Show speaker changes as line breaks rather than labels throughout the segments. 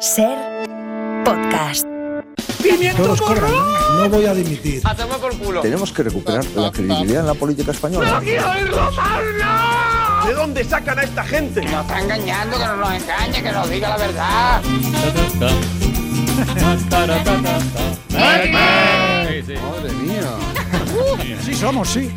Ser podcast.
Todos corran, no voy a dimitir.
Tenemos que recuperar la credibilidad en la política española.
¿De dónde sacan a esta gente?
Nos está engañando, que no nos engañe, que nos diga la verdad.
Madre mía.
Sí somos, sí.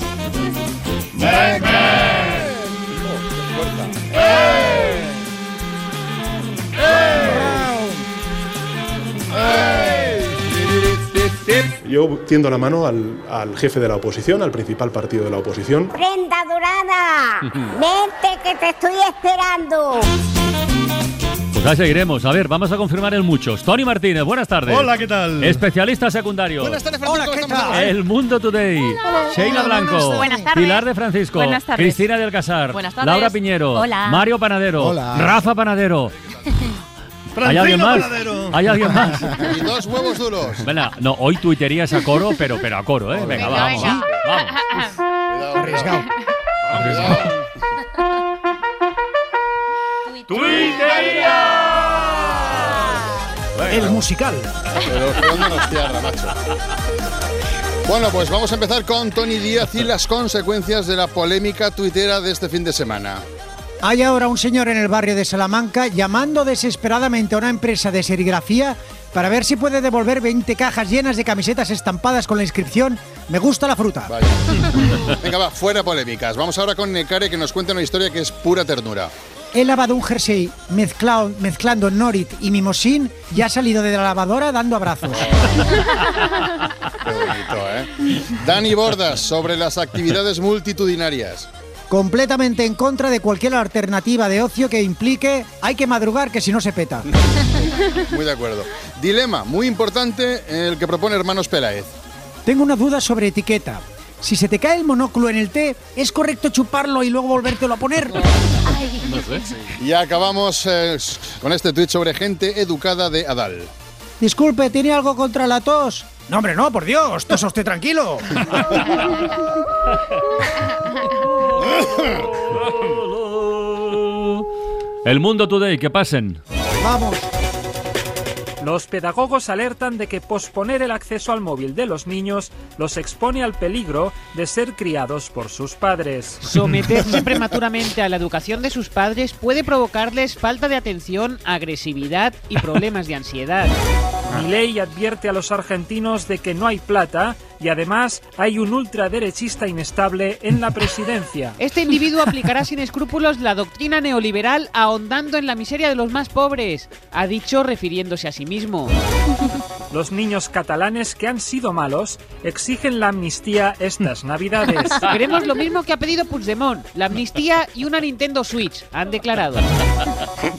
Yo tiendo la mano al, al jefe de la oposición, al principal partido de la oposición.
Prenda dorada, vente que te estoy esperando.
Pues ahí seguiremos. A ver, vamos a confirmar el muchos. Tony Martínez, buenas tardes.
Hola, ¿qué tal?
Especialista secundario.
Buenas tardes, Francisco.
Hola, ¿qué tal?
El Mundo Today. Sheila Blanco.
Buenas tardes.
Pilar de Francisco.
Buenas tardes.
Cristina del Casar.
Buenas tardes.
Laura Piñero.
Hola.
Mario Panadero.
Hola.
Rafa Panadero. ¿Hay
Francino
alguien más? ¿Hay alguien más?
Y dos huevos duros.
Venga, no, hoy tuiterías a coro, pero, pero a coro, ¿eh? Venga,
Venga,
vamos.
venga.
Vamos.
Cuidado,
Arriesgado.
cuidado.
El musical.
Pero ¿dónde nos cierra, macho? Bueno, pues vamos a empezar con Tony Díaz y las consecuencias de la polémica tuitera de este fin de semana.
Hay ahora un señor en el barrio de Salamanca llamando desesperadamente a una empresa de serigrafía para ver si puede devolver 20 cajas llenas de camisetas estampadas con la inscripción Me gusta la fruta.
Vaya. Venga, va, fuera polémicas. Vamos ahora con Necare que nos cuenta una historia que es pura ternura.
He lavado un jersey mezclado- mezclando Norit y Mimosín y ha salido de la lavadora dando abrazos.
Qué bonito, ¿eh? Dani Bordas sobre las actividades multitudinarias.
Completamente en contra de cualquier alternativa de ocio que implique hay que madrugar que si no se peta.
Muy de acuerdo. Dilema muy importante el que propone Hermanos Peláez.
Tengo una duda sobre etiqueta. Si se te cae el monóculo en el té, ¿es correcto chuparlo y luego volvértelo a poner?
Y acabamos eh, con este tuit sobre gente educada de Adal.
Disculpe, ¿tiene algo contra la tos? No, hombre, no, por Dios, tosa usted tranquilo.
El Mundo Today, que pasen.
Vamos.
Los pedagogos alertan de que posponer el acceso al móvil de los niños los expone al peligro de ser criados por sus padres.
Someterse prematuramente a la educación de sus padres puede provocarles falta de atención, agresividad y problemas de ansiedad.
Milei advierte a los argentinos de que no hay plata y además hay un ultraderechista inestable en la presidencia.
Este individuo aplicará sin escrúpulos la doctrina neoliberal ahondando en la miseria de los más pobres, ha dicho refiriéndose a sí mismo.
Los niños catalanes que han sido malos exigen la amnistía estas navidades.
Queremos lo mismo que ha pedido Puigdemont, la amnistía y una Nintendo Switch, han declarado.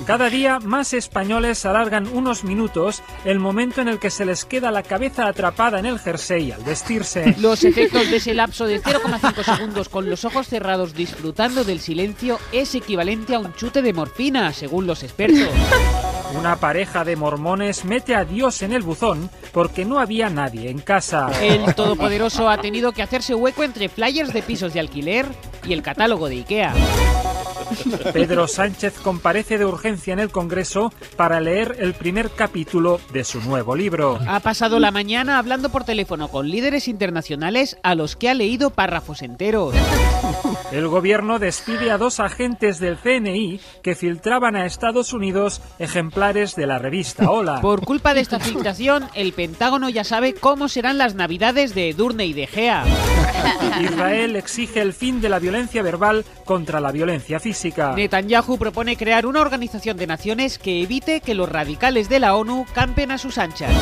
Cada día más españoles alargan unos minutos el momento en el que se les queda la cabeza atrapada en el jersey al
Los efectos de ese lapso de 0,5 segundos con los ojos cerrados disfrutando del silencio es equivalente a un chute de morfina, según los expertos.
Una pareja de mormones mete a Dios en el buzón porque no había nadie en casa.
El todopoderoso ha tenido que hacerse hueco entre flyers de pisos de alquiler y el catálogo de Ikea.
Pedro Sánchez comparece de urgencia en el Congreso para leer el primer capítulo de su nuevo libro.
Ha pasado la mañana hablando por teléfono con líderes internacionales a los que ha leído párrafos enteros.
El gobierno despide a dos agentes del CNI que filtraban a Estados Unidos ejemplares de la revista Hola.
Por culpa de esta filtración, el Pentágono ya sabe cómo serán las navidades de Edurne y de Gea.
Israel exige el fin de la violencia verbal contra la violencia física.
Netanyahu propone crear una organización de naciones que evite que los radicales de la ONU campen a sus anchas.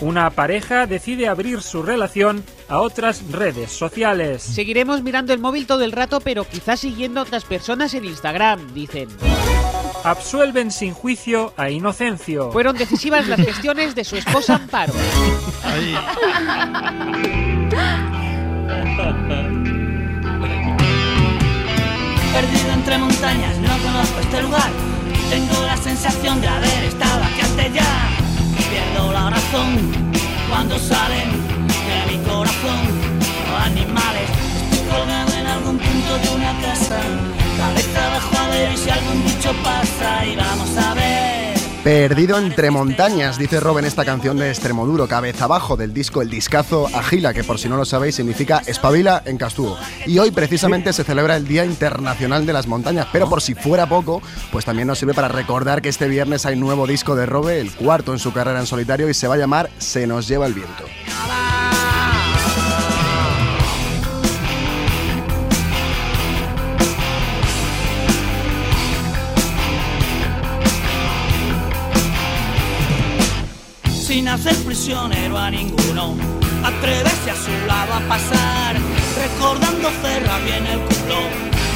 Una pareja decide abrir su relación a otras redes sociales.
Seguiremos mirando el móvil todo el rato, pero quizás siguiendo a otras personas en Instagram, dicen.
Absuelven sin juicio a Inocencio.
Fueron decisivas las gestiones de su esposa Amparo.
Perdido entre montañas, no conozco este lugar. Tengo la sensación de haber estado aquí antes ya. Pierdo la razón cuando salen de mi corazón los animales. Estoy colgado en algún punto de una casa. Cabeza abajo a ver si algún bicho pasa y vamos a ver
Perdido entre montañas, dice Rob en esta canción de Extremoduro, cabeza abajo del disco El Discazo Agila, que por si no lo sabéis significa espabila en Castúo. Y hoy precisamente se celebra el Día Internacional de las Montañas, pero por si fuera poco, pues también nos sirve para recordar que este viernes hay nuevo disco de Robe, el cuarto en su carrera en solitario, y se va a llamar Se nos lleva el viento.
Sin hacer prisionero a ninguno. Atrévese a su lado a pasar, recordando cerrar bien el culo.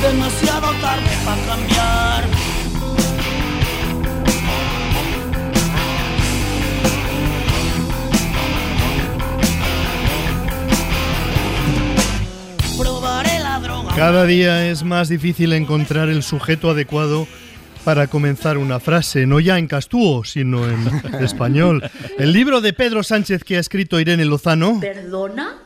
Demasiado tarde para cambiar. Probaré la droga.
Cada día es más difícil encontrar el sujeto adecuado para comenzar una frase, no ya en castúo, sino en español. El libro de Pedro Sánchez que ha escrito Irene Lozano.
¿Perdona?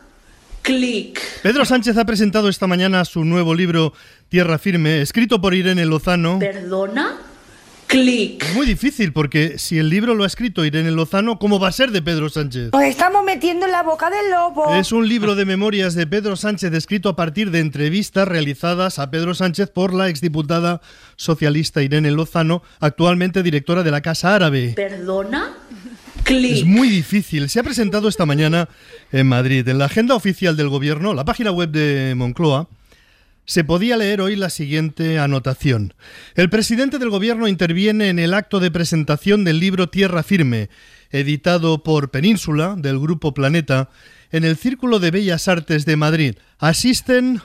Clic.
Pedro Sánchez ha presentado esta mañana su nuevo libro Tierra Firme, escrito por Irene Lozano.
¿Perdona? Clic.
Es muy difícil porque si el libro lo ha escrito Irene Lozano, ¿cómo va a ser de Pedro Sánchez?
Nos estamos metiendo en la boca del lobo.
Es un libro de memorias de Pedro Sánchez escrito a partir de entrevistas realizadas a Pedro Sánchez por la exdiputada socialista Irene Lozano, actualmente directora de la Casa Árabe.
¿Perdona? Clic.
Es muy difícil. Se ha presentado esta mañana en Madrid. En la agenda oficial del gobierno, la página web de Moncloa, se podía leer hoy la siguiente anotación. El presidente del gobierno interviene en el acto de presentación del libro Tierra Firme, editado por Península, del Grupo Planeta, en el Círculo de Bellas Artes de Madrid. Asisten...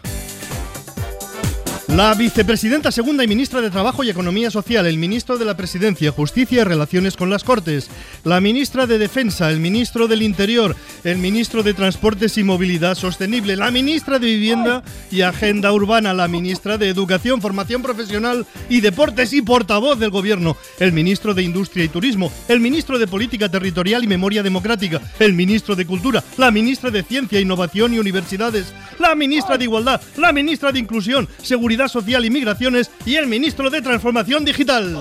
La vicepresidenta segunda y ministra de Trabajo y Economía Social, el ministro de la Presidencia, Justicia y Relaciones con las Cortes, la ministra de Defensa, el ministro del Interior, el ministro de Transportes y Movilidad Sostenible, la ministra de Vivienda y Agenda Urbana, la ministra de Educación, Formación Profesional y Deportes y portavoz del Gobierno, el ministro de Industria y Turismo, el ministro de Política Territorial y Memoria Democrática, el ministro de Cultura, la ministra de Ciencia, Innovación y Universidades, la ministra de Igualdad, la ministra de Inclusión, Seguridad Social y Migraciones y el ministro de Transformación Digital.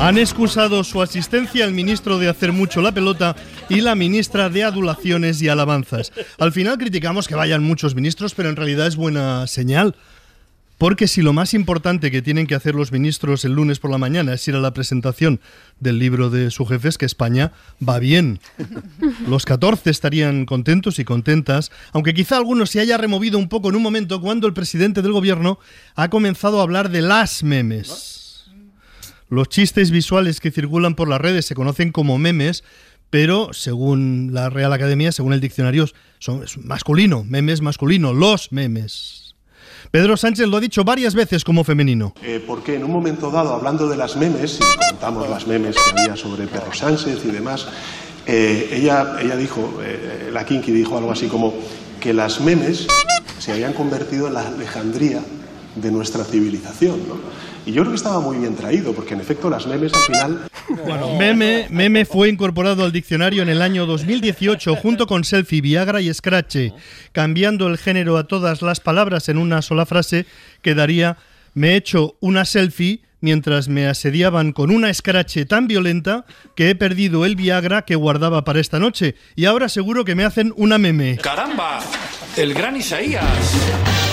Han excusado su asistencia el ministro de Hacer Mucho la Pelota y la ministra de Adulaciones y Alabanzas. Al final criticamos que vayan muchos ministros, pero en realidad es buena señal. Porque si lo más importante que tienen que hacer los ministros el lunes por la mañana es ir a la presentación del libro de su jefe, es que España va bien. Los 14 estarían contentos y contentas, aunque quizá algunos se haya removido un poco en un momento cuando el presidente del gobierno ha comenzado a hablar de las memes. Los chistes visuales que circulan por las redes se conocen como memes, pero según la Real Academia, según el diccionario, son es masculino, memes masculino, los memes. Pedro Sánchez lo ha dicho varias veces como femenino.
Eh, porque en un momento dado, hablando de las memes, y contamos las memes que había sobre Pedro Sánchez y demás, eh, ella, ella dijo, eh, la Kinky dijo algo así como que las memes se habían convertido en la Alejandría de nuestra civilización. ¿no? Y yo creo que estaba muy bien traído, porque en efecto las memes al final...
Bueno, meme, meme fue incorporado al diccionario en el año 2018 junto con selfie, Viagra y Scratch, cambiando el género a todas las palabras en una sola frase, quedaría me he hecho una selfie mientras me asediaban con una escrache tan violenta que he perdido el Viagra que guardaba para esta noche y ahora seguro que me hacen una meme.
¡Caramba! El gran Isaías.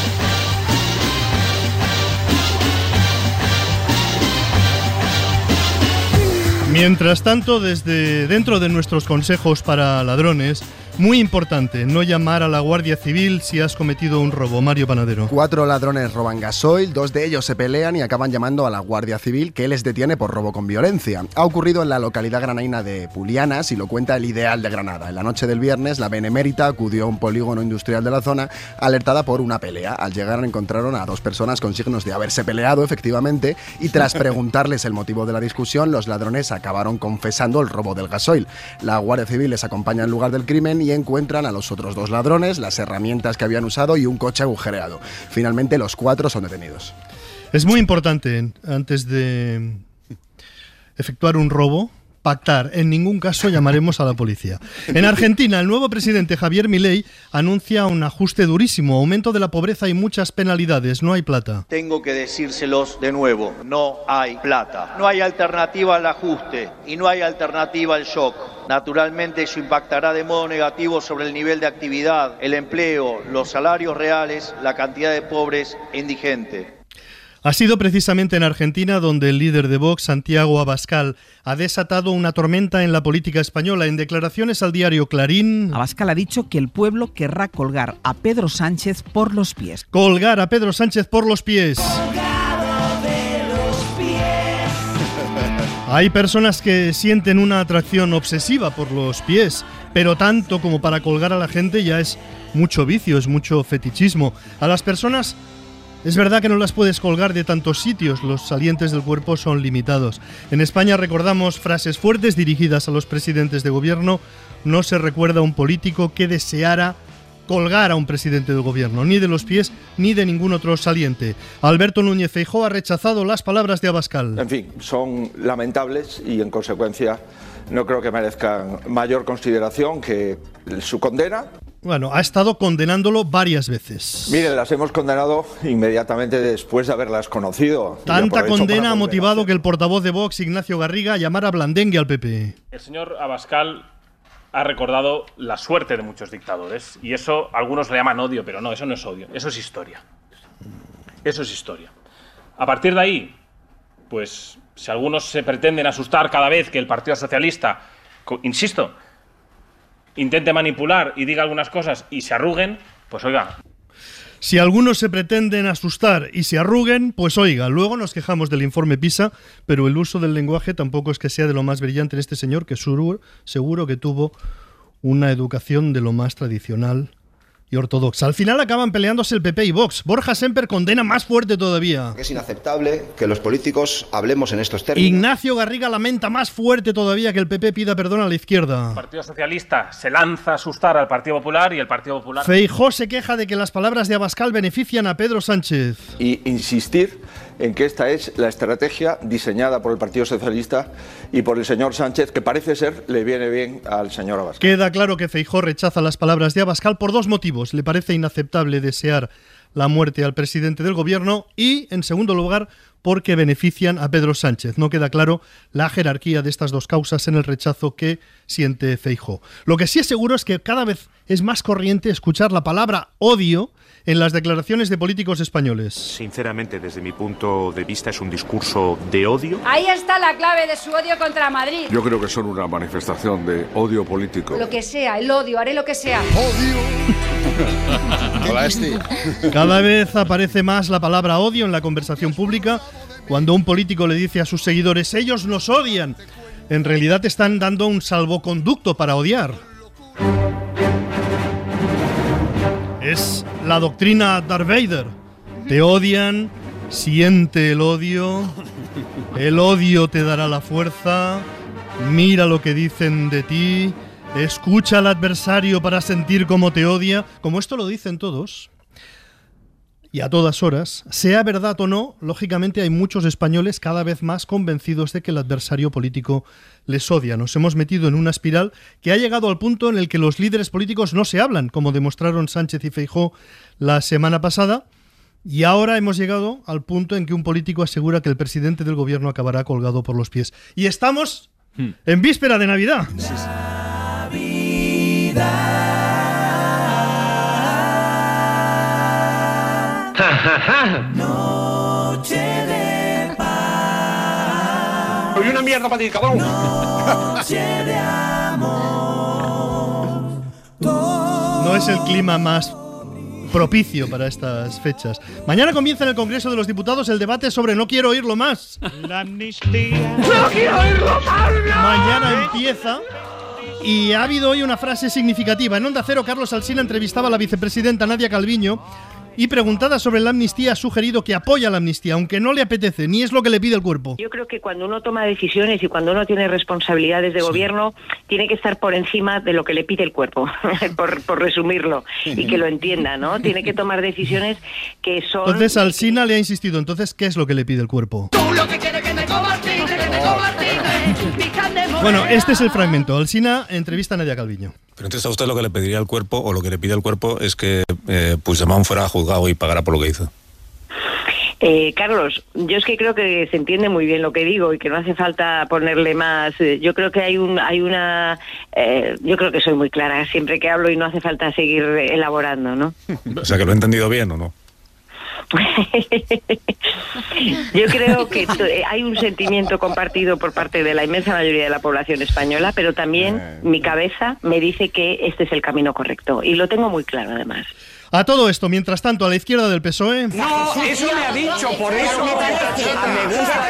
Mientras tanto, desde dentro de nuestros consejos para ladrones, muy importante, no llamar a la Guardia Civil si has cometido un robo. Mario Panadero.
Cuatro ladrones roban gasoil, dos de ellos se pelean y acaban llamando a la Guardia Civil que les detiene por robo con violencia. Ha ocurrido en la localidad granaína de Pulianas y lo cuenta el Ideal de Granada. En la noche del viernes, la Benemérita acudió a un polígono industrial de la zona alertada por una pelea. Al llegar encontraron a dos personas con signos de haberse peleado efectivamente y tras preguntarles el motivo de la discusión, los ladrones acabaron confesando el robo del gasoil. La Guardia Civil les acompaña al lugar del crimen y encuentran a los otros dos ladrones, las herramientas que habían usado y un coche agujereado. Finalmente los cuatro son detenidos.
Es muy importante antes de efectuar un robo pactar. En ningún caso llamaremos a la policía. En Argentina, el nuevo presidente Javier Milei anuncia un ajuste durísimo, aumento de la pobreza y muchas penalidades. No hay plata.
Tengo que decírselos de nuevo, no hay plata. No hay alternativa al ajuste y no hay alternativa al shock. Naturalmente eso impactará de modo negativo sobre el nivel de actividad, el empleo, los salarios reales, la cantidad de pobres e indigentes.
Ha sido precisamente en Argentina donde el líder de Vox, Santiago Abascal, ha desatado una tormenta en la política española. En declaraciones al diario Clarín.
Abascal ha dicho que el pueblo querrá colgar a Pedro Sánchez por los pies.
Colgar a Pedro Sánchez por los pies. Hay personas que sienten una atracción obsesiva por los pies, pero tanto como para colgar a la gente ya es mucho vicio, es mucho fetichismo. A las personas es verdad que no las puedes colgar de tantos sitios, los salientes del cuerpo son limitados. En España recordamos frases fuertes dirigidas a los presidentes de gobierno. No se recuerda a un político que deseara colgar a un presidente del gobierno, ni de los pies ni de ningún otro saliente. Alberto Núñez Feijóo ha rechazado las palabras de Abascal.
En fin, son lamentables y en consecuencia no creo que merezcan mayor consideración que su condena.
Bueno, ha estado condenándolo varias veces.
Miren, las hemos condenado inmediatamente después de haberlas conocido.
Tanta condena ha motivado que el portavoz de Vox, Ignacio Garriga, llamara blandengue al PP.
El señor Abascal ha recordado la suerte de muchos dictadores y eso algunos le llaman odio, pero no, eso no es odio, eso es historia. Eso es historia. A partir de ahí, pues si algunos se pretenden asustar cada vez que el Partido Socialista, insisto, intente manipular y diga algunas cosas y se arruguen, pues oiga,
si algunos se pretenden asustar y se arruguen, pues oiga, luego nos quejamos del informe PISA, pero el uso del lenguaje tampoco es que sea de lo más brillante en este señor, que seguro, seguro que tuvo una educación de lo más tradicional y ortodoxa. Al final acaban peleándose el PP y Vox. Borja Semper condena más fuerte todavía.
Es inaceptable que los políticos hablemos en estos términos.
Ignacio Garriga lamenta más fuerte todavía que el PP pida perdón a la izquierda.
El Partido Socialista se lanza a asustar al Partido Popular y el Partido Popular...
Feijó se queja de que las palabras de Abascal benefician a Pedro Sánchez.
Y insistir en que esta es la estrategia diseñada por el Partido Socialista y por el señor Sánchez, que parece ser le viene bien al señor Abascal.
Queda claro que Feijó rechaza las palabras de Abascal por dos motivos. Le parece inaceptable desear la muerte al presidente del gobierno y, en segundo lugar, porque benefician a Pedro Sánchez. No queda claro la jerarquía de estas dos causas en el rechazo que siente Feijó. Lo que sí es seguro es que cada vez es más corriente escuchar la palabra odio en las declaraciones de políticos españoles.
Sinceramente, desde mi punto de vista, es un discurso de odio.
Ahí está la clave de su odio contra Madrid.
Yo creo que son una manifestación de odio político.
Lo que sea, el odio, haré lo que sea.
¡Odio! Hola, Esti.
Cada vez aparece más la palabra odio en la conversación pública. Cuando un político le dice a sus seguidores, ellos nos odian, en realidad están dando un salvoconducto para odiar. Es la doctrina Darth Vader. Te odian, siente el odio, el odio te dará la fuerza, mira lo que dicen de ti, escucha al adversario para sentir cómo te odia, como esto lo dicen todos. Y a todas horas, sea verdad o no, lógicamente hay muchos españoles cada vez más convencidos de que el adversario político les odia. Nos hemos metido en una espiral que ha llegado al punto en el que los líderes políticos no se hablan, como demostraron Sánchez y Feijó la semana pasada. Y ahora hemos llegado al punto en que un político asegura que el presidente del gobierno acabará colgado por los pies. Y estamos en víspera de Navidad.
Noche de paz.
Soy una mierda para ti, cabrón.
Noche de amor.
No es el clima más propicio para estas fechas. Mañana comienza en el Congreso de los Diputados el debate sobre No quiero oírlo más.
La amnistía. ¡No quiero oírlo más! no!
Mañana empieza y ha habido hoy una frase significativa. En Onda Cero, Carlos Alsina entrevistaba a la vicepresidenta Nadia Calviño y preguntada sobre la amnistía ha sugerido que apoya la amnistía, aunque no le apetece, ni es lo que le pide el cuerpo.
Yo creo que cuando uno toma decisiones y cuando uno tiene responsabilidades de gobierno, tiene que estar por encima de lo que le pide el cuerpo, por, por resumirlo, y que lo entienda, ¿no? Tiene que tomar decisiones que son...
Entonces Alsina le ha insistido, entonces, ¿qué es lo que le pide el cuerpo?
Tú lo que quieres que te convertite, que te convertite.
Bueno, este es el fragmento. Alsina entrevista a Nadia Calviño.
Pero entonces a usted lo que le pediría al cuerpo, o lo que le pide al cuerpo, es que eh, Puigdemont fuera juzgado y pagara por lo que hizo.
Eh, Carlos, yo es que creo que se entiende muy bien lo que digo y que no hace falta ponerle más. eh, Yo creo que hay un, hay una, eh, yo creo que soy muy clara siempre que hablo y no hace falta seguir elaborando, ¿no?
O sea, que lo he entendido bien o no.
Yo creo que eh, hay un sentimiento compartido por parte de la inmensa mayoría de la población española, pero también mi cabeza me dice que este es el camino correcto y lo tengo muy claro además.
A todo esto, mientras tanto, a la izquierda del PSOE.
No, eso me ha dicho, por eso me parece. Me gusta.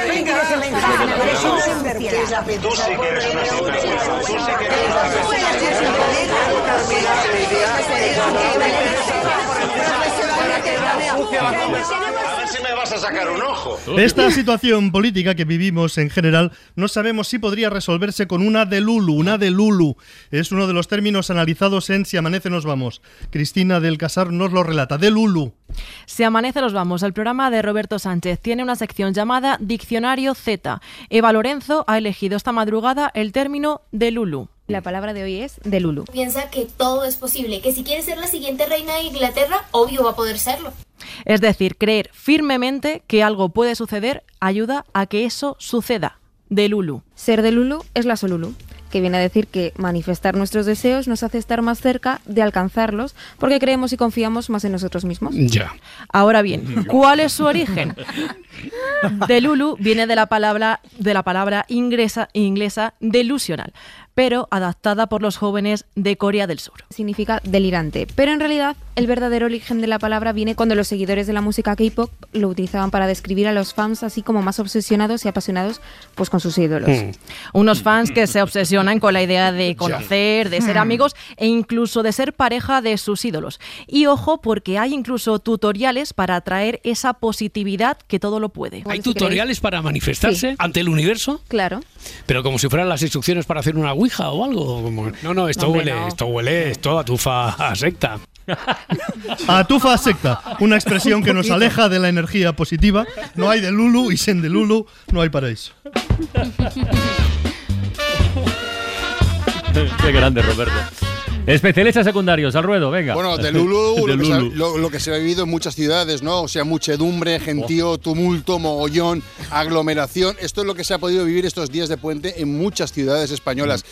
Tú sí que eres una sinvergüenza. Tú sí que eres A ver si me vas a sacar un ojo.
Esta situación política que vivimos en general no sabemos si podría resolverse con una de Lulu. Una de Lulu es uno de los términos analizados en Si amanece nos vamos. Cristina del Casar nos lo relata. De Lulu.
Si amanece los vamos, el programa de Roberto Sánchez tiene una sección llamada Diccionario Z. Eva Lorenzo ha elegido esta madrugada el término de Lulu.
La palabra de hoy es de Lulu.
Piensa que todo es posible, que si quiere ser la siguiente reina de Inglaterra, obvio va a poder serlo.
Es decir, creer firmemente que algo puede suceder ayuda a que eso suceda. De Lulu.
Ser de Lulu es la Solulu, que viene a decir que manifestar nuestros deseos nos hace estar más cerca de alcanzarlos porque creemos y confiamos más en nosotros mismos.
Ya.
Ahora bien, ¿cuál es su origen? De Lulu viene de la palabra, de la palabra inglesa, inglesa delusional, pero adaptada por los jóvenes de Corea del Sur.
Significa delirante, pero en realidad el verdadero origen de la palabra viene cuando los seguidores de la música K-pop lo utilizaban para describir a los fans así como más obsesionados y apasionados pues con sus ídolos.
Mm. Unos fans que se obsesionan con la idea de conocer, de ser
Mm.
amigos e incluso de ser pareja de sus ídolos. Y ojo, porque hay incluso tutoriales para atraer esa positividad que todo lo puede.
¿Hay tutoriales para manifestarse
Sí.
ante el universo?
Claro.
Pero como si fueran las instrucciones para hacer una ouija o algo. como- no, no, esto
Hombre,
huele,
no.
esto huele, esto a tufa a secta.
Atufa secta, una expresión que nos aleja de la energía positiva. No hay de Lulu y sin de Lulu no hay paraíso.
Qué grande, Roberto. Especialistas secundarios, al ruedo, venga.
Bueno, de Lulu,
De
lo, que se ha,
Lulu.
lo- lo que se ha vivido en muchas ciudades, ¿no? O sea, muchedumbre, gentío, tumulto, mogollón, aglomeración. Esto es lo que se ha podido vivir estos días de puente en muchas ciudades españolas.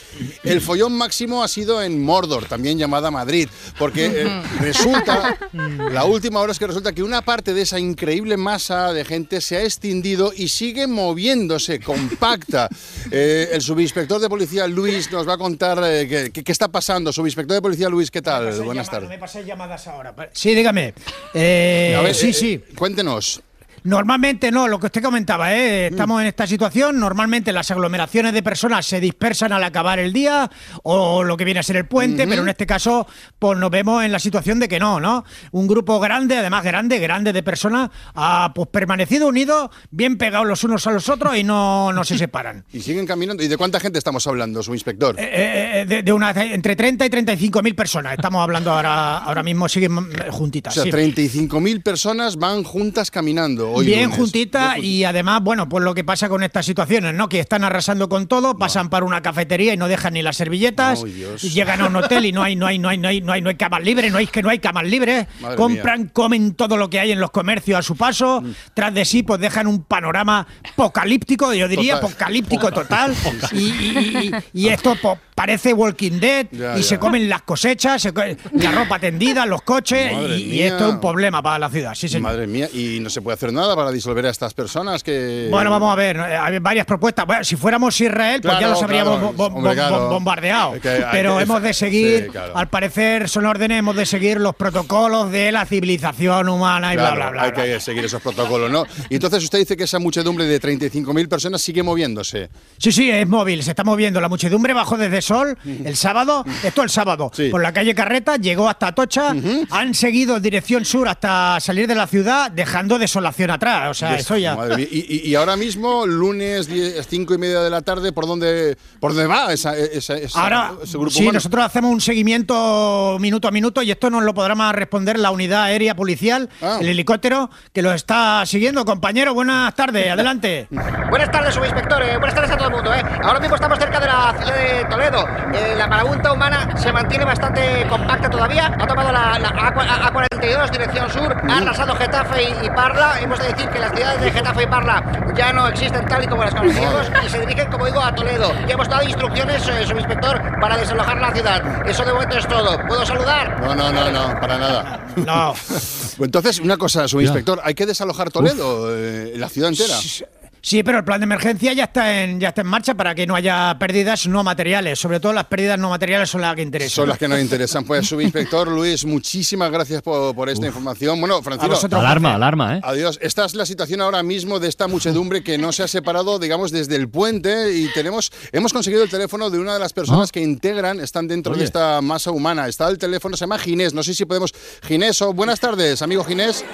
El follón máximo ha sido en Mordor, también llamada Madrid, porque eh, resulta, la última hora es que resulta que una parte de esa increíble masa de gente se ha extendido y sigue moviéndose, compacta. Eh, el subinspector de policía Luis nos va a contar eh, qué está pasando. Subinspector de policía Luis, ¿qué tal? Buenas tardes.
Me pasáis llamadas ahora. Sí, dígame. Eh,
A ver,
sí,
eh,
sí.
Cuéntenos.
Normalmente no, lo que usted comentaba, ¿eh? estamos en esta situación, normalmente las aglomeraciones de personas se dispersan al acabar el día o lo que viene a ser el puente, pero en este caso pues nos vemos en la situación de que no, ¿no? Un grupo grande, además grande, grande de personas, ha pues permanecido unidos, bien pegados los unos a los otros y no, no se separan.
Y siguen caminando. ¿Y de cuánta gente estamos hablando, subinspector?
Eh, eh, de, de una, entre 30 y 35 mil personas, estamos hablando ahora, ahora mismo, siguen eh,
o
juntitas.
sea,
sí.
35.000 personas van juntas caminando hoy
Bien
lunes.
juntita y además, bueno, pues lo que pasa con estas situaciones, ¿no? Que están arrasando con todo, pasan para una cafetería y no dejan ni las servilletas, y llegan a un hotel y no hay, no hay, no hay, no hay, no hay, no hay camas libres, no hay que no hay camas libres,
Madre
compran, comen todo lo que hay en los comercios a su paso,
Mm.
tras de sí, pues dejan un panorama apocalíptico, yo diría apocalíptico total, y, y- y- y esto pues, parece Walking Dead,
Ya,
y
ya.
se comen las cosechas, se co- la ropa tendida, los coches, y, esto es un problema para la ciudad, sí, señor.
Madre mía, y no se puede hacer nada para disolver a estas personas que...
Bueno, vamos a ver, eh, hay varias propuestas. Bueno, si fuéramos Israel, pues ya los habríamos
claro, hombre, claro.
bombardeado.
Que-
Pero
que-
hemos de seguir,
Sí,
al parecer son órdenes, hemos de seguir los protocolos de la civilización humana y bla, bla, bla.
hay
bla.
que seguir esos protocolos, ¿no? Y entonces usted dice que esa muchedumbre de 35.000 personas sigue moviéndose.
Sí, sí, es móvil, se está moviendo. La muchedumbre bajó desde
Sol el sábado, esto el sábado, por la calle Carreta, llegó hasta Tocha, han seguido dirección sur hasta salir de la ciudad, dejando desolación atrás. O sea, eso ya.
madre mía. Y, y- y ahora mismo, lunes 10, cinco y media de la tarde, ¿por dónde, por dónde va esa, esa- esa-
Ahora,
ese grupo
sí,
humano?
nosotros hacemos un seguimiento minuto a minuto y esto nos lo podrá más responder la unidad aérea policial,
Ah.
el helicóptero que lo está siguiendo. Compañero, buenas tardes, adelante.
Buenas tardes, subinspector. eh, buenas tardes a todo el mundo. eh. Ahora mismo estamos cerca de la ciudad de Toledo. Eh, la marabunta humana se mantiene bastante compacta todavía. Ha tomado la, la A, 42 dirección sur. Ha arrasado Getafe y, y Parla. Hemos de decir que las ciudades de Getafe y Parla ya no existen tal y como las conocíamos y se dirigen, como digo, a Toledo. Ya hemos dado instrucciones, eh, subinspector, para desalojar la ciudad. Eso de momento es todo. ¿Puedo saludar?
No, no, no, no, para nada.
No.
Entonces, una cosa, subinspector, hay que desalojar Toledo, eh, la ciudad entera.
Sí, pero el plan de emergencia ya está en ya está en marcha para que no haya pérdidas no materiales. Sobre todo las pérdidas no materiales son las que interesan.
Son las que nos interesan. Pues, subinspector Luis, muchísimas gracias por, por esta información. Bueno, Francino.
Alarma, alarma, ¿eh?
Adiós. Esta es la situación ahora mismo de esta muchedumbre que no se ha separado, digamos, desde el puente y tenemos, hemos conseguido el teléfono de una de las personas que integran, están dentro de esta masa humana. Está el teléfono, se llama Ginés. No sé si podemos. Ginés, o buenas tardes, amigo Ginés.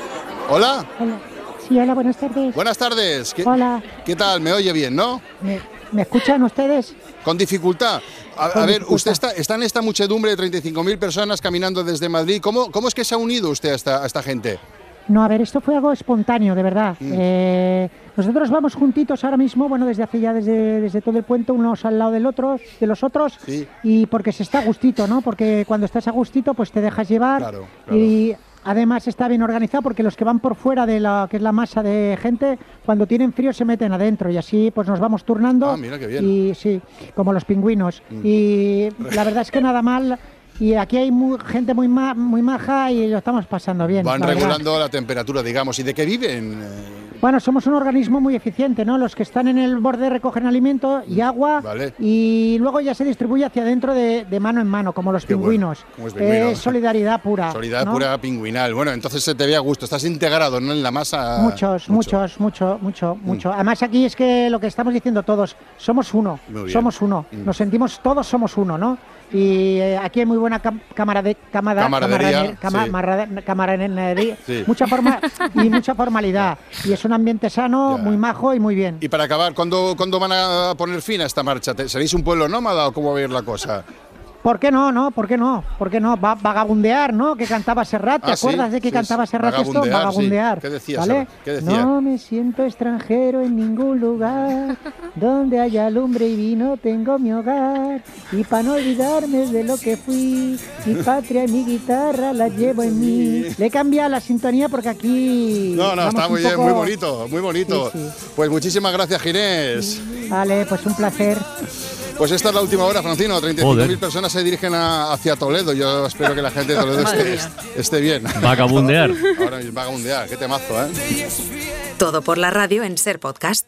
Hola.
Hola. Sí, hola, buenas tardes.
Buenas tardes. ¿Qué,
Hola.
¿Qué tal? ¿Me oye bien, no?
¿Me, me escuchan ustedes?
Con dificultad. A,
Con
a ver,
dificultad.
usted está, está en esta muchedumbre de 35.000 personas caminando desde Madrid. ¿Cómo, ¿Cómo es que se ha unido usted a esta, a esta gente?
No, a ver, esto fue algo espontáneo, de verdad.
Mm.
Eh, nosotros vamos juntitos ahora mismo, bueno, desde hace ya, desde, desde todo el puente, unos al lado del otro, de los otros,
Sí.
y porque se está a gustito, ¿no? Porque cuando estás a gustito, pues te dejas llevar.
Claro, claro.
Y además está bien organizado porque los que van por fuera de la que es la masa de gente, cuando tienen frío se meten adentro y así pues nos vamos turnando.
Ah, mira qué bien.
Y sí, como los pingüinos.
Mm.
Y la verdad es que nada mal. Y aquí hay mu- gente muy, ma- muy maja y lo estamos pasando bien.
Van
la verdad.
regulando la temperatura, digamos. ¿Y de qué viven?
Bueno, somos un organismo muy eficiente, ¿no? Los que están en el borde recogen alimento y agua
Vale.
y luego ya se distribuye hacia adentro de, de mano en mano, como los
Qué bueno,
pingüinos.
como pingüinos.
Es solidaridad pura.
Solidaridad
¿no?
pura pingüinal. Bueno, entonces se te ve a gusto. Estás integrado, ¿no? En la masa.
Muchos, muchos, mucho, mucho, mucho. Además aquí es que lo que estamos diciendo todos, somos uno,
Muy
somos uno.
Mm.
Nos sentimos todos somos uno, ¿no? Y eh, aquí hay muy buena cam- cámara de cámara,
Camaradería,
marra- camaradería,
Sí.
mucha forma y mucha formalidad. Y es un ambiente sano, muy majo y muy bien.
Y para acabar, ¿cuándo, ¿cuándo van a poner fin a esta marcha? ¿Te- ¿Seréis un pueblo nómada o cómo va a ir la cosa?
¿Por qué no, no? ¿Por qué no? ¿Por qué no? Va- vagabundear, ¿no? Que cantaba Serrat. ¿Te
Ah, sí,
acuerdas de que
sí,
cantaba. Serrat esto?
Vagabundear, sí. ¿Qué decía
¿vale?
Serrat? ¿Qué decía?
No me siento extranjero en ningún lugar. Donde haya lumbre y vino tengo mi hogar. Y para no olvidarme de lo que fui, mi patria y mi guitarra la llevo en mí. Le cambia la sintonía porque aquí.
No, no, está muy bien,
poco-
muy bonito, muy bonito. Pues muchísimas gracias, Ginés.
Vale, pues un placer.
Pues esta es la última hora, Francino. 35.000
Joder.
personas se dirigen a- hacia Toledo. Yo espero que la gente de Toledo esté, esté bien.
Vagabundear.
Ahora mismo, vagabundear. Qué temazo, ¿eh?
Todo por la radio en Ser Podcast.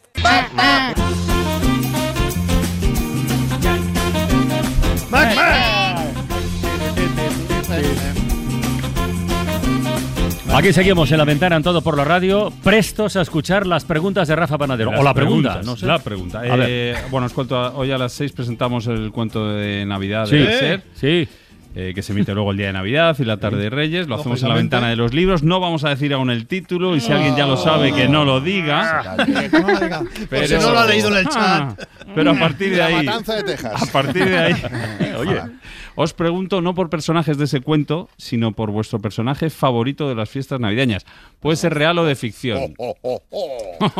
Aquí seguimos en la ventana en todo por la radio, prestos a escuchar las preguntas de Rafa Panadero.
Las
o la pregunta, no sé.
La pregunta.
A ver.
Eh, bueno, os cuento, a- hoy a las 6 presentamos el cuento de Navidad
Sí,
de Ser.
sí.
eh, que se emite luego el día de Navidad y la tarde de Reyes. Lo hacemos en la ventana de los libros. No vamos a decir aún el título y si alguien ya lo sabe, que no lo diga.
Por si no lo ha leído en el
Ah,
chat.
Pero a partir de
La
ahí.
matanza de Texas.
A partir de ahí. Oye, os pregunto no por personajes de ese cuento, sino por vuestro personaje favorito de las fiestas navideñas. Puede ser real o de ficción.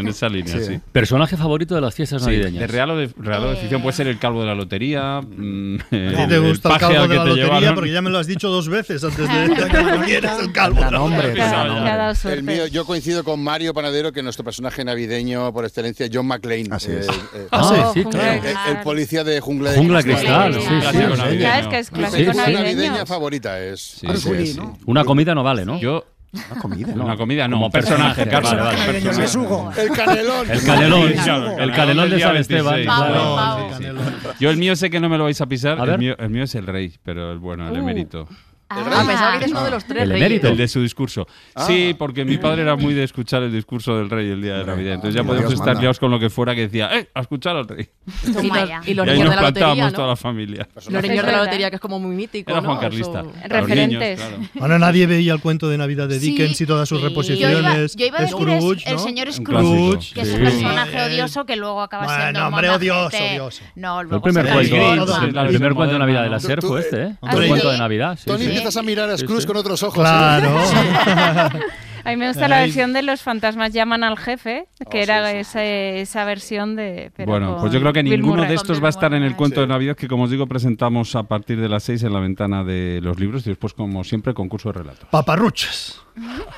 en esa línea, sí.
Personaje favorito de las fiestas
Sí,
navideñas.
de real o de, real o de ficción. Puede ser el calvo de la lotería. mm,
A ti te gusta el
paje
calvo
al
de la
te
lotería
llevaron.
porque ya me lo has dicho dos veces antes de que el calvo. de la lotería.
El mío, yo coincido con Mario Panadero que nuestro personaje navideño por excelencia es John McClane. Así
es.
Ah, sí, sí,
el,
claro.
el- el policía de Jungla de
Jungla de Cristal, sí, sí,
Clásico navideño.
Ya, es que es
Mi
clásico
película
navideño.
navideña favorita es.
Sí, sí, sí.
Una comida no vale, ¿no?
Yo.
Una comida.
Una comida, no.
Como
personaje,
vale, vale.
El canelón.
El canelón. El canelón de San Esteban.
26,
Claro.
claro, sí, sí. Yo el mío sé que no me lo vais a pisar.
A
El mío, el mío es el rey, pero el bueno, el
Uh.
emérito.
Ah, pensaba que eres uno de los tres
el
reyes.
emérito. El de su discurso.
Ah.
Sí, porque mi padre era muy de escuchar el discurso del rey el día de Navidad. Entonces ya podíamos
Dios
estar liados con lo que fuera que decía, ¡eh! A escuchar al rey.
Y los, y los
y ahí
niños
nos
de la lotería,
plantábamos
¿no?
toda la familia.
Los niños de la lotería, que es como muy mítico,
Era
¿no?
Juan Carlista.
Eso-
Referentes.
niños, claro.
Ahora nadie veía el cuento de Navidad de
Sí,
Dickens y todas sus
Yo iba,
reposiciones.
yo iba a decir es-
Scrooge,
el
¿no?
señor Scrooge, que es un personaje odioso que luego acaba
bueno,
siendo
hombre, odioso, odioso.
No,
El
luego
primer cuento, el de Navidad de la SER fue este, ¿eh? Un cuento de Navidad.
Empiezas a mirar a Scrooge con otros ojos.
Claro.
A mí me gusta la versión de los fantasmas llaman al jefe, que
Oh,
era
sí, sí,
esa, esa versión de... pero
Bueno, pues yo creo que ninguno
Murray.
de estos va a estar en el cuento
Sí.
de Navidad que, como os digo, presentamos a partir de las 6 en la ventana de los libros y después, como siempre, concurso de relatos.
Paparruchas.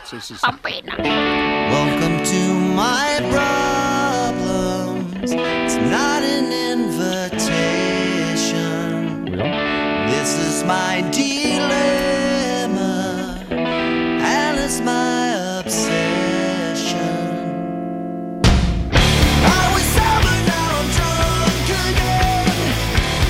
Sí, sí, sí.
Pa' pena.
Welcome to my problems. It's not an invitation. This is my dilemma,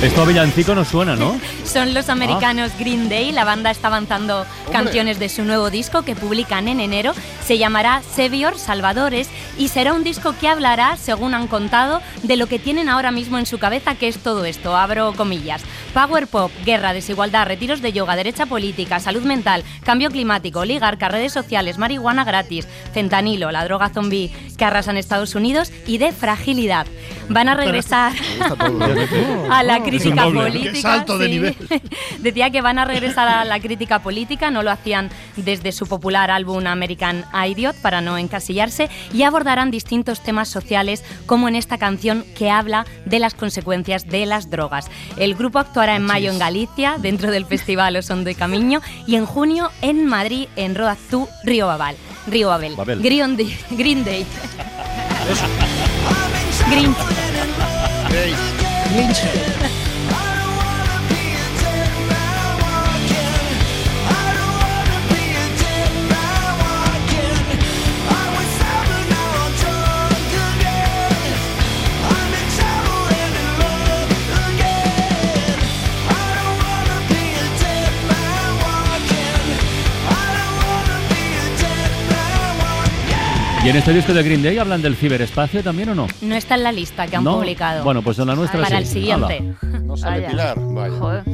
Esto a villancico no suena, ¿no?
Son los americanos Green Day. La banda está avanzando canciones de su nuevo disco que publican en enero. Se llamará Savior, Salvadores, y será un disco que hablará, según han contado, de lo que tienen ahora mismo en su cabeza, que es todo esto. Abro comillas. Power pop, guerra, desigualdad, retiros de yoga, derecha política, salud mental, cambio climático, oligarca, redes sociales, marihuana gratis, fentanilo, la droga zombie que arrasa en Estados Unidos y de fragilidad. Van a regresar a la crítica política.
Qué salto de
sí.
nivel.
Decía que van a regresar a la crítica política, no lo hacían desde su popular álbum American Idiot para no encasillarse y abordarán distintos temas sociales como en esta canción que habla de las consecuencias de las drogas. El grupo actuará en mayo en Galicia dentro del festival Oson de Camiño y en junio en Madrid en Roazú, Río Babal. Río Babel.
Babel.
Green Day. Green Day. Green.
¿Y en este disco de Green Day hablan del ciberespacio también o no?
No está en la lista que han
¿No?
publicado.
Bueno, pues en la nuestra
Para
sí.
el siguiente.
No sale
Vaya.
Pilar. Vaya.
Joder.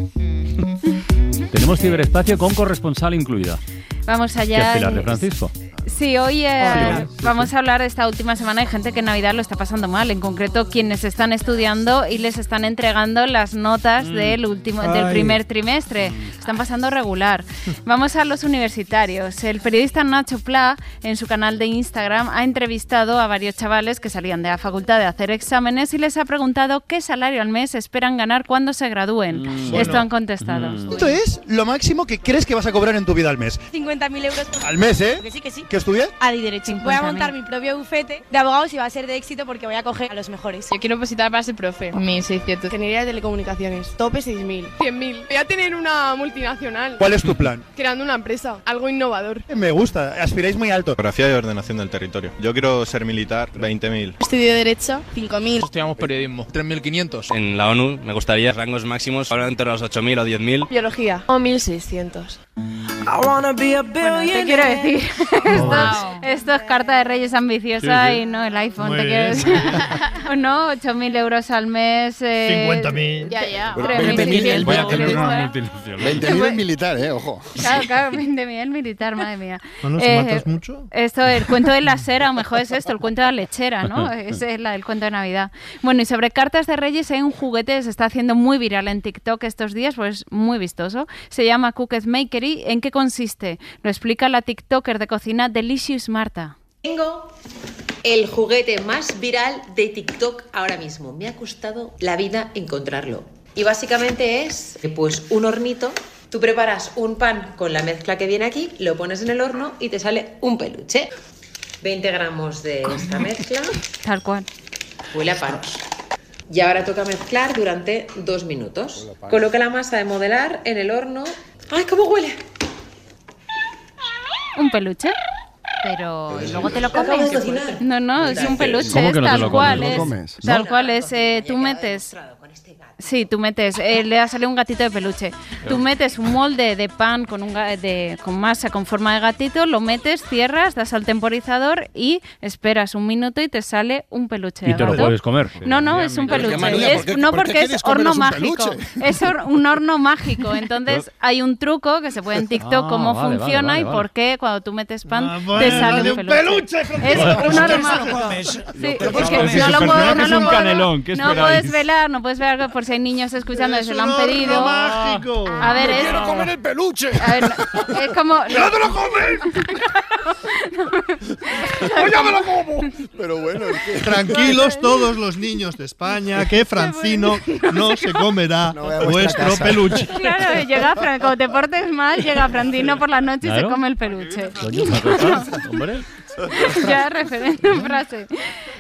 Tenemos ciberespacio con corresponsal incluida.
Vamos
Que es
allá.
Pilar de Francisco.
Sí, hoy eh, vamos a hablar de esta última semana. Hay gente que en Navidad lo está pasando mal, en concreto quienes están estudiando y les están entregando las notas del último, del primer trimestre. Están pasando regular. Vamos a los universitarios. El periodista Nacho Pla, en su canal de Instagram, ha entrevistado a varios chavales que salían de la facultad de hacer exámenes y les ha preguntado qué salario al mes esperan ganar cuando se gradúen. Esto
Bueno.
han contestado.
¿Cuánto es lo máximo que crees que vas a cobrar en tu vida al mes?
50.000 euros por
Al mes, ¿eh?
Que sí, que sí.
¿Qué estudias?
A derecho. Voy a 50.000. montar mi propio bufete de abogados y va a ser de éxito porque voy a coger a los mejores.
Yo quiero positar para ser profe. 1.600.
Ingeniería de telecomunicaciones. Tope 6.000.
100.000. Voy a tener una multinacional.
¿Cuál es tu plan?
Creando una empresa. Algo innovador.
Me gusta, aspiráis muy alto.
Geografía y ordenación del territorio. Yo quiero ser militar, 20.000.
Estudio Derecho. 5.000.
Estudiamos periodismo, 3.500.
En la ONU me gustaría rangos máximos, ahora entre los 8.000 o 10.000.
Biología. O 1.600.
Bueno, te quiero decir, esto, esto es carta de Reyes ambiciosa
Sí, sí.
y no el iPhone,
Muy
te quiero decir. no, 8.000 euros al mes. Eh,
50.000.
Ya, ya.
Bueno,
3.600.
Voy a tener
una
Claro,
multinacional.
20.000 en militar, ¿eh? Ojo.
claro, 20.000 militar, madre mía.
Bueno, si
Eh,
matas mucho.
Esto, el cuento de la sera, o mejor es esto, el cuento de la lechera, ¿no? Ese es la del cuento de Navidad. Bueno, y sobre cartas de Reyes hay un juguete que se está haciendo muy viral en TikTok estos días, pues muy vistoso. Se llama Cookies ¿En qué consiste? Lo explica la TikToker de cocina Delicious Marta.
Tengo el juguete más viral de TikTok ahora mismo. Me ha costado la vida encontrarlo. Y básicamente es pues un hornito. Tú preparas un pan con la mezcla que viene aquí, lo pones en el horno y te sale un peluche. 20 gramos de esta mezcla.
Tal cual.
Huele a panos. Y ahora toca mezclar durante dos minutos. Coloca la masa de modelar en el horno. ¡Ay, cómo huele!
Un peluche. Pero ¿y luego te lo comes. No, no, es un peluche,
¿Cómo
es
que no te
tal
lo
cual,
comes?
es tal cual es. eh, tú metes, sí, tú metes, eh, le sale un gatito de peluche. Tú metes un molde de pan con un de, con masa con forma de gatito, lo metes, cierras, das al temporizador y esperas un minuto y te sale un peluche
Y
de
te lo puedes comer.
No, no, es un peluche. Es-
¿por qué-
no
por
porque es horno mágico. Es hor- un horno mágico. Entonces hay un truco que se puede en TikTok
Ah,
cómo
vale,
funciona
vale,
y
vale.
por qué cuando tú metes pan
bueno,
sale
de
un peluche. es
Francisco.
un
Eso
horno
te lo
mágico.
comes.
Sí,
Lo
es
que
que
pasa
no lo puedo, no puedes velar, no puedes velar por si hay niños escuchando se lo han pedido.
mágico.
A ver, es
quiero comer el peluche.
A ver, es como
¡No te lo comes! ¡Ya me lo como!
Pero bueno, es que...
Tranquilos todos los niños de España, que Francino no se comerá vuestro peluche.
Claro, llega Fran, cuando te portes mal, llega Francino por la noche y se come el peluche.
Hombre.
ya referente en frase.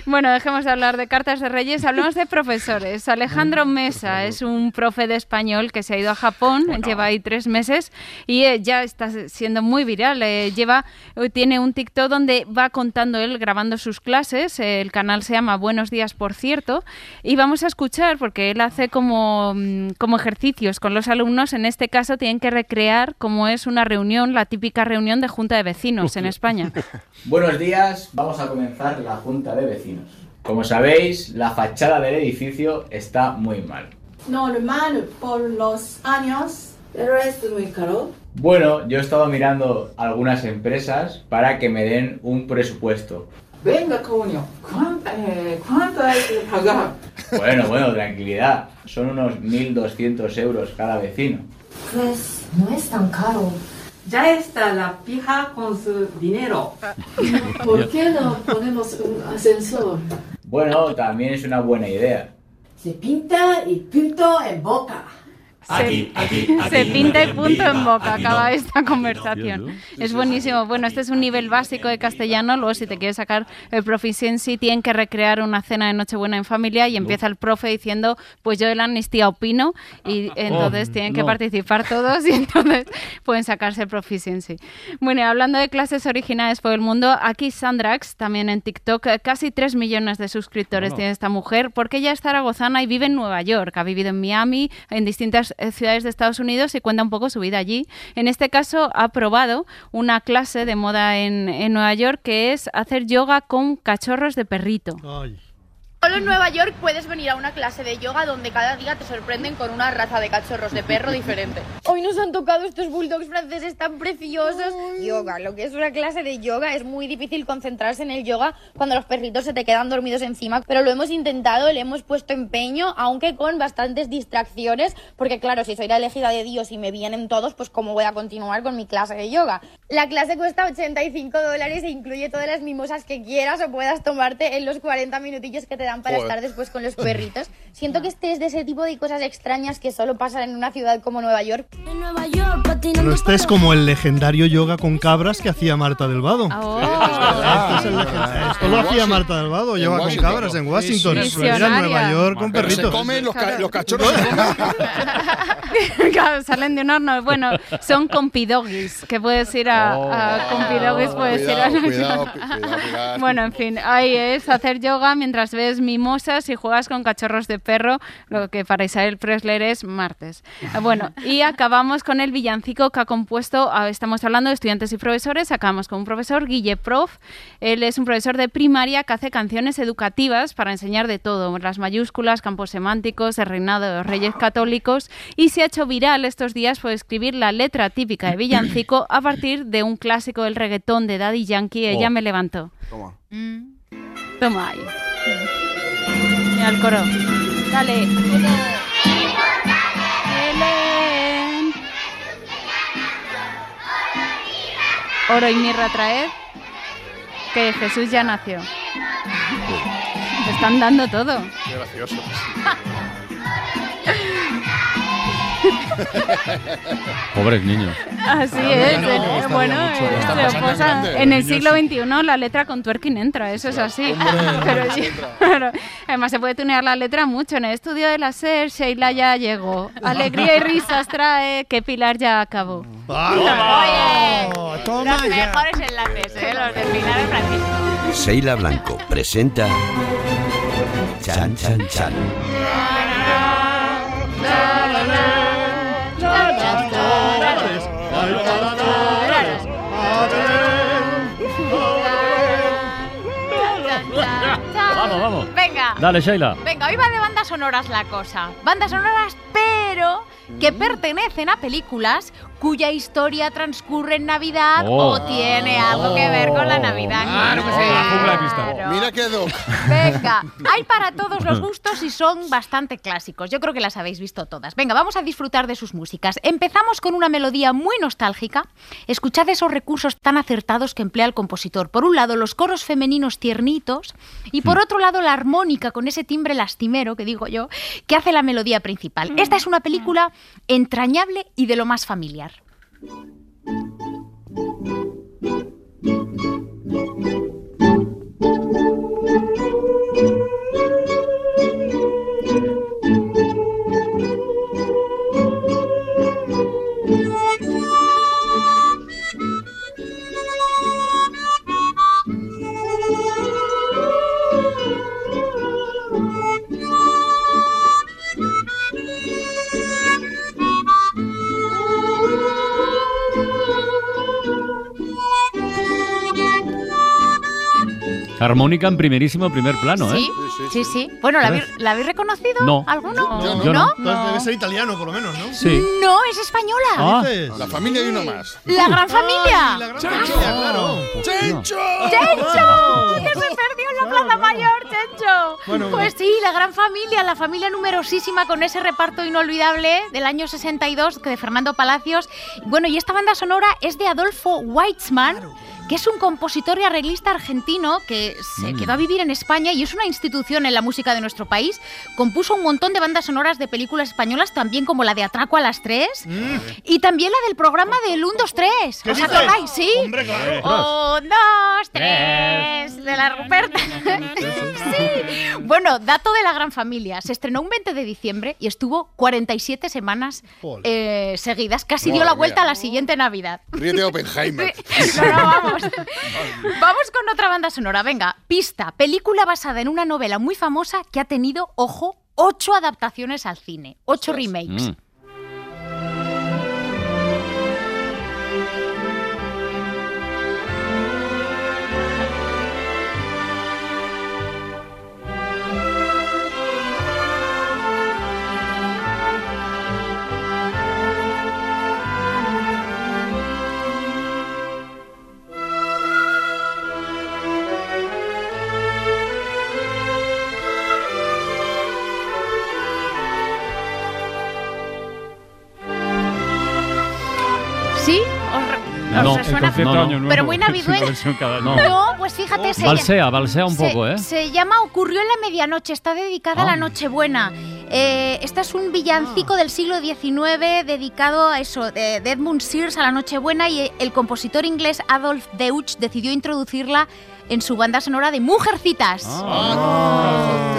Bueno, dejemos de hablar de cartas de reyes, hablamos de profesores. Alejandro Mesa es un profe de español que se ha ido a Japón, lleva ahí tres meses y eh, ya está siendo muy viral. eh, lleva, eh, tiene un TikTok donde va contando él, grabando sus clases. eh, el canal se llama Buenos días, por cierto. Y vamos a escuchar, porque él hace como, mm, como ejercicios con los alumnos. En este caso tienen que recrear cómo es una reunión, la típica reunión de junta de vecinos en España.
Buenos días, vamos a comenzar la junta de vecinos. Como sabéis, la fachada del edificio está muy mal.
Normal por los años. Pero es muy caro.
Bueno, yo he estado mirando algunas empresas para que me den un presupuesto.
Venga, coño. ¿Cuánto, eh, cuánto hay que pagar?
Bueno, bueno, tranquilidad. Son unos 1.200 euros cada vecino.
Pues no es tan caro. Ya está la pija con su dinero. ¿Por qué no ponemos un ascensor?
Bueno, también es una buena idea.
Se pinta y punto en boca.
Aquí, aquí,
Se pinta y punto en boca,
no.
acaba esta conversación. Es buenísimo. Bueno, este es un nivel básico de castellano. Luego, si te quieres sacar el proficiency, tienen que recrear una cena de Nochebuena en familia y empieza el profe diciendo, pues yo de la amnistía opino y entonces
Oh,
tienen que
no.
participar todos y entonces pueden sacarse el proficiency. Bueno, y hablando de clases originales por el mundo, aquí Sandrax, también en TikTok, eh, casi 3 millones de suscriptores
Bueno.
tiene esta mujer porque ella es zaragozana y vive en Nueva York. Ha vivido en Miami, en distintas ciudades de Estados Unidos y cuenta un poco su vida allí. En este caso, ha probado una clase de moda en, en Nueva York que es hacer yoga con cachorros de perrito.
Solo en Nueva York puedes venir a una clase de yoga donde cada día te sorprenden con una raza de cachorros de perro diferente. Hoy nos han tocado estos bulldogs franceses tan preciosos. Yoga, lo que es una clase de yoga, es muy difícil concentrarse en el yoga cuando los perritos se te quedan dormidos encima, pero lo hemos intentado, le hemos puesto empeño, aunque con bastantes distracciones, porque claro, si soy la elegida de Dios y me vienen todos, pues cómo voy a continuar con mi clase de yoga. La clase cuesta 85 dólares e incluye todas las mimosas que quieras o puedas tomarte en los 40 minutillos que te dan para
Joder.
estar después con los perritos. Siento que este es de ese tipo de cosas extrañas que solo pasan en una ciudad como Nueva York.
Pero este es como el legendario yoga con cabras que hacía Marta del Vado.
Oh.
Este es el legendario- Esto lo hacía Marta del Vado,
En
yoga con cabras en Washington.
Sí, sí.
Mira, en Nueva York con
Pero se
perritos.
comen los, ca- los cachorros.
Claro, salen de un horno. Bueno, son compidoggies, que puedes ir a, a compidoggies, puedes ir a...
Cuidado, cuidado, cuidado, cuidado.
Bueno, en fin, ahí es hacer yoga mientras ves mimosas y juegas con cachorros de perro, lo que para Isabel Presler es martes. Ah, Bueno, y acabamos con el villancico que ha compuesto, ah, estamos hablando de estudiantes y profesores, acabamos con un profesor, Guille Prof. Él es un profesor de primaria que hace canciones educativas para enseñar de todo, las mayúsculas, campos semánticos, el reinado de los reyes católicos, y se ha hecho viral estos días por escribir la letra típica de villancico a partir de un clásico del reggaetón de Daddy Yankee, Ella
Oh.
me levantó.
Toma.
Toma ahí. Mira el coro. Dale. Oro y mirra traed. Que Jesús ya nació. Te están dando todo.
Qué gracioso.
Pobres niños.
Así es. eh, bueno,
mucho.
eh,
grande.
en el siglo XXI la letra con twerking entra, eso es así. Pero sí, claro. Además se puede tunear la letra mucho. En el estudio de la SER, Sheila ya llegó. Alegría y risas trae que Pilar ya acabó.
Oye,
toma
los
ya.
mejores enlaces, ¿eh? los de Pilar y Francisco.
Sheila Blanco presenta Chan Chan Chan.
Venga.
Dale, Sheila.
Venga, hoy va de bandas sonoras la cosa. Bandas sonoras, pero que pertenecen a películas cuya historia transcurre en Navidad
Oh.
o tiene algo que ver con la Navidad.
Claro que sí.
Claro.
Mira qué doc.
Venga, hay para todos los gustos y son bastante clásicos. Yo creo que las habéis visto todas. Venga, vamos a disfrutar de sus músicas. Empezamos con una melodía muy nostálgica. Escuchad esos recursos tan acertados que emplea el compositor. Por un lado, los coros femeninos tiernitos y por otro lado, la armónica con ese timbre lastimero, que digo yo, que hace la melodía principal. Esta es una película entrañable y de lo más familiar. Thank you.
Armónica en primerísimo primer plano, ¿eh?
Sí, sí, sí. Bueno, ¿la habéis, ¿la habéis reconocido?
No.
¿Alguno?
Yo
¿No?
no. Entonces debe ser italiano, por lo menos, ¿no?
Sí.
No, es española.
Ah.
La familia y uno más.
La gran familia.
La gran familia, claro.
¡Chencho!
¡Chencho! ¡Que se perdió en la Plaza Mayor,
Bueno,
pues sí, la gran familia, la familia numerosísima con ese reparto inolvidable del año 62 que de Fernando Palacios. Bueno, y esta banda sonora es de Adolfo Weitzman. que es un compositor y arreglista argentino que se
Mm.
quedó a vivir en España y es una institución en la música de nuestro país. Compuso un montón de bandas sonoras de películas españolas, también como la de Atraco a las 3 y también la del programa del 1, 2, 3.
¿Qué
¿Os acordáis? Sí.
Hombre, claro.
Un, dos, tres, de la Ruperta. sí. Bueno, dato de la gran familia. Se estrenó un 20 de diciembre y estuvo 47 semanas eh, seguidas. Casi dio la vuelta
mía.
a la siguiente Navidad.
Ríete Oppenheimer.
No, no, vamos. Vamos con otra banda sonora. Venga, Pista, película basada en una novela muy famosa que ha tenido, ojo, ocho adaptaciones al cine, ocho remakes.
Mm. No, No, Año. Nuevo.
Pero muy navideño. No.
no.
pues fíjate, se
Balsea, balsea un
se-
poco, ¿eh?
Se llama Ocurrió en la medianoche, está dedicada a
Ah.
la Nochebuena. Eh, esta es un villancico del siglo XIX dedicado a eso, de, de Edmund Sears a la Nochebuena y el compositor inglés Adolf Deutsch decidió introducirla en su banda sonora de Mujercitas.
Ah.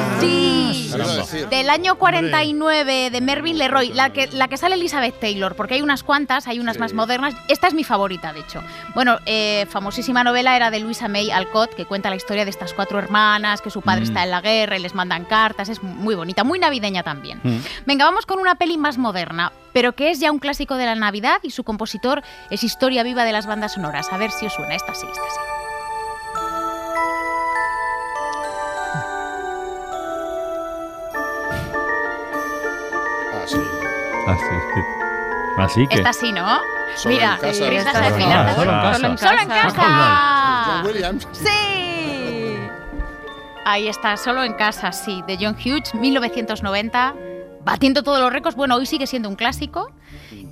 Sí, del año 49 de Mervyn Leroy, la que, la que sale Elizabeth Taylor, porque hay unas cuantas, hay unas más modernas. Esta es mi favorita, de hecho. Bueno, eh, famosísima novela era de Louisa May Alcott, que cuenta la historia de estas cuatro hermanas, que su padre
Mm.
está en la guerra y les mandan cartas. Es muy bonita, muy navideña también.
Mm.
Venga, vamos con una peli más moderna, pero que es ya un clásico de la Navidad y su compositor es historia viva de las bandas sonoras. A ver si os suena. Esta sí, esta sí.
Así, así que.
Esta sí, ¿no?
Solo
Mira,
en casa.
esta
Solo
es
en
casa. Solo en casa.
Solo en casa.
John Williams.
Sí. Ahí está, solo en casa, sí, de John Hughes, 1990, batiendo todos los récords. Bueno, hoy sigue siendo un clásico.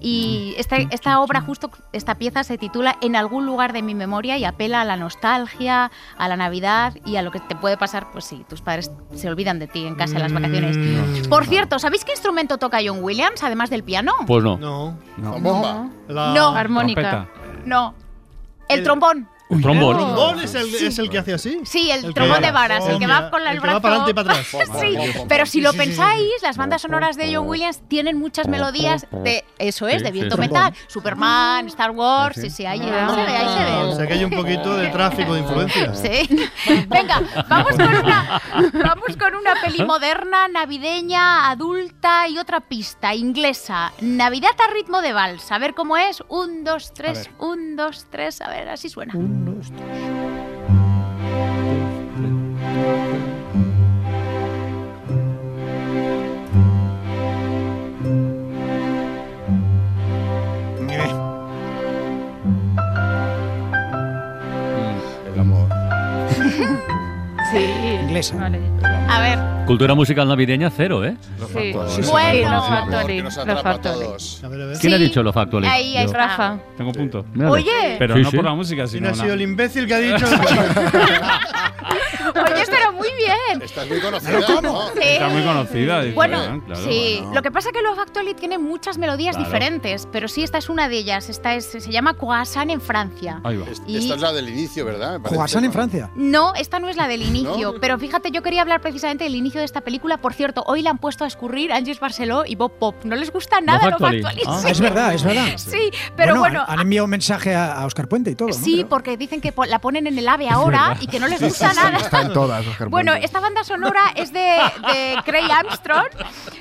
Y esta, esta obra, justo esta pieza, se titula En algún lugar de mi memoria y apela a la nostalgia, a la Navidad y a lo que te puede pasar, pues si tus padres se olvidan de ti en casa en las vacaciones. Por cierto, ¿sabéis qué instrumento toca John Williams, además del piano?
Pues no.
No.
Bomba.
La
No. Armónica.
Trompeta.
No. El,
El-
trombón.
Un trombón.
¿El trombón es el, es el que hace así?
Sí, el,
El que-
trombón de varas, el que va con el,
el que
brazo.
va para adelante y para atrás.
sí, pero si lo
Sí, sí, sí, sí.
pensáis, las bandas sonoras de John Williams tienen muchas melodías de eso es,
Sí,
de viento
sí.
metal, Superman, Star Wars, sí, sí, ahí, ahí se ve, ahí se ve.
O sea que hay un poquito de tráfico de influencia.
Sí. Venga, vamos con una, vamos con una peli moderna, navideña, adulta y otra pista inglesa. Navidad a ritmo de vals. A ver cómo es. Un, dos, tres, un, dos, tres. A ver, así suena.
El amor.
Sí.
Inglesa.
Vale.
A ver.
Cultura musical navideña cero, ¿eh?
Sí.
Sí, sí.
Bueno,
Bueno.
lo factually.
Que nos
Lo
atrapa a
factually.
todos.
¿Quién ha dicho lo factually?
Ahí, ahí.
Rafa.
Tengo punto.
Oye.
Pero
Sí,
no
sí.
por la música,
¿Quién
sino
ha sido el imbécil que ha dicho?
Oye, pero muy bien.
Estás muy conocida, ¿no?
Sí.
Está muy conocida. dice,
Bueno, sí. Lo que pasa es que Love Actually tiene muchas melodías
Claro.
diferentes, pero sí, esta es una de ellas. Esta es, se llama Croissant en Francia.
Ahí va.
Y-
Esta es la del inicio, ¿verdad?
Croissant en Francia.
No, esta no es la del inicio, pero fíjate, yo quería hablar precisamente del inicio de esta película. Por cierto, hoy la han puesto a escurrir Angie Barceló y Bob Pop. No les gusta nada
Actually.
Actually.
Ah.
Sí.
Es verdad, es verdad.
Sí, pero bueno.
han, han enviado un mensaje a, a Oscar Puente y todo. ¿no?
Sí, porque dicen que la ponen en el AVE ahora y que no les gusta
sí, sí,
nada.
está en todas, Oscar
Bueno,
Puente.
esta banda sonora es de, de Craig Armstrong.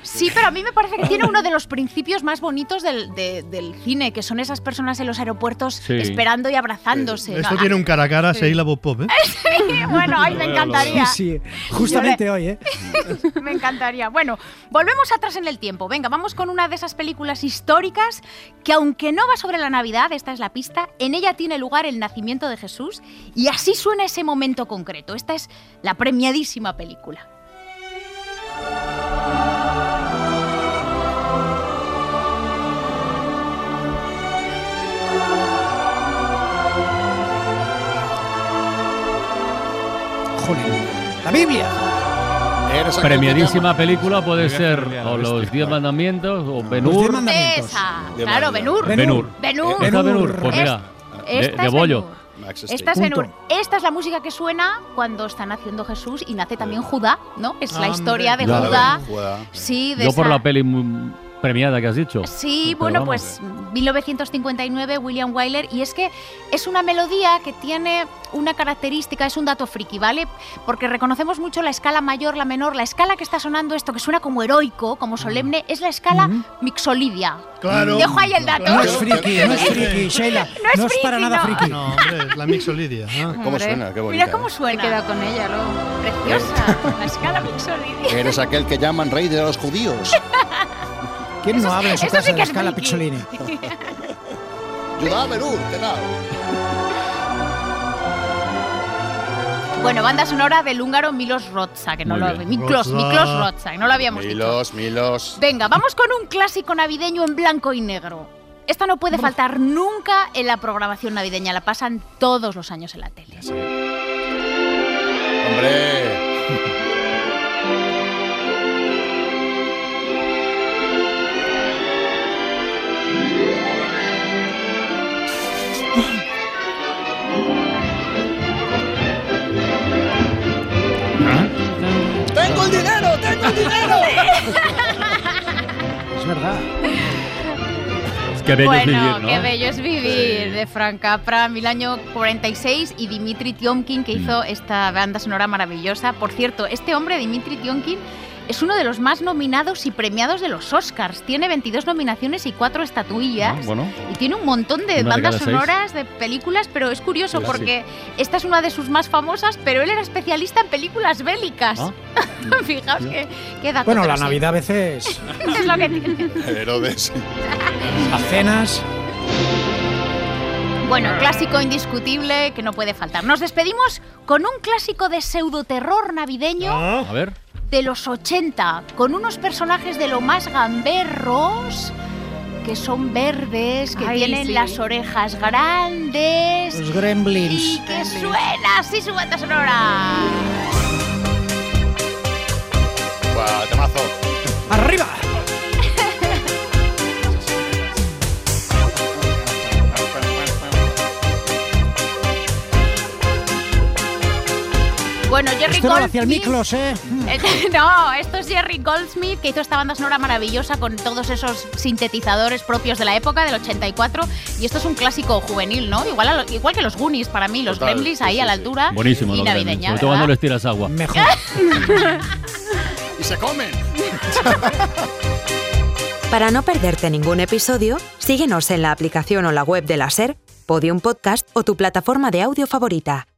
Sí, pero a mí me parece que tiene uno de los principios más bonitos del, de- del cine, que son esas personas en los aeropuertos
Sí.
esperando y abrazándose.
Esto
¿no?
tiene un cara a cara, Seila Bob Pop, ¿eh?
Sí, bueno, ay, me encantaría.
Sí, sí, hoy, ¿eh?
Me encantaría. Bueno, volvemos atrás en el tiempo. Venga, vamos con una de esas películas históricas que aunque no va sobre la Navidad, esta es la pista, en ella tiene lugar el nacimiento de Jesús y así suena ese momento concreto. Esta es la premiadísima película.
Joder. La Biblia.
Premiadísima película puede ser o los Diez Mandamientos o Benur.
Esa, claro. Benur.
Benur.
Benur.
¿Está Benur? Pues
Es-
mira, de,
esta
bollo.
Esta es. Benur. Esta es la música que suena cuando está naciendo Jesús y nace también Judá, ¿no? Es la
Hombre.
historia de. Judá. Sí, de
Yo por
esa-
la peli premiada que has dicho.
Sí,
Pero
bueno,
vamos.
pues 1959, William Wyler, y es que es una melodía que tiene una característica, es un dato friki, ¿vale? Porque reconocemos mucho la escala mayor, la menor, la escala que está sonando esto, que suena como heroico, como solemne, es la escala mixolidia.
Claro.
Dejo ahí el dato.
No es friki, no es friki, Sheila.
No es
No es para
friki,
nada
no.
friki.
No, hombre, es la mixolidia. ¿ah?
¿Cómo suena? Qué bonita.
Mira cómo
¿eh?
suena.
He quedado con ella luego.
Preciosa, la escala mixolidia.
Eres aquel que llaman rey de los judíos.
¿Quién no habla en su casa
sí
de
que
la
es
escala
Benur, ¿qué tal?
Bueno, banda sonora del húngaro Milos Rozsa, que no lo. Miklos. Miklos que no lo habíamos dicho.
Milos, Milos.
Venga, vamos con un clásico navideño en blanco y negro. Esta no puede faltar nunca en la programación navideña, la pasan todos los años en la tele.
Hombre.
Dinero! Es verdad.
Qué bello es
bueno,
vivir, ¿no?
qué bello es vivir, de Frank Capra, mil año 46, y Dimitri Tiomkin, que hizo esta banda sonora maravillosa. Por cierto, este hombre, Dimitri Tiomkin, es uno de los más nominados y premiados de los Oscars. Tiene 22 nominaciones y 4 estatuillas.
Ah, bueno.
Y tiene un montón de
Una de
bandas
seis.
sonoras, de películas, pero es curioso
Sí, sí.
porque esta es una de sus más famosas, pero él era especialista en películas bélicas.
Ah.
Fijaos que, qué dato,
Bueno, la
sí.
Navidad a veces.
es lo que tiene.
Herodes.
Las cenas.
Bueno, clásico indiscutible que no puede faltar. Nos despedimos con un clásico de pseudoterror navideño
A ver.
De los 80, con unos personajes de lo más gamberros, que son verdes, que
Ay,
tienen
sí.
las orejas grandes
Los gremlins.
y que suena así su banda sonora.
Buah, temazo.
¡Arriba! esto no lo hacía el
Goldsmith.
Miklos, ¿eh?
Eh, No, esto es Jerry Goldsmith que hizo esta banda sonora maravillosa con todos esos sintetizadores propios de la época del 84 y esto es un clásico juvenil, ¿no? Igual, a lo- igual que los Goonies para mí, los
Total,
Gremlins ahí
sí,
a la
sí.
altura
Buenísimo,
y
los
navideña,
sobre todo cuando les tiras agua.
Mejor.
Y se comen.
Para no perderte ningún episodio, síguenos en la aplicación o la web de la SER, Podium Podcast o tu plataforma de audio favorita.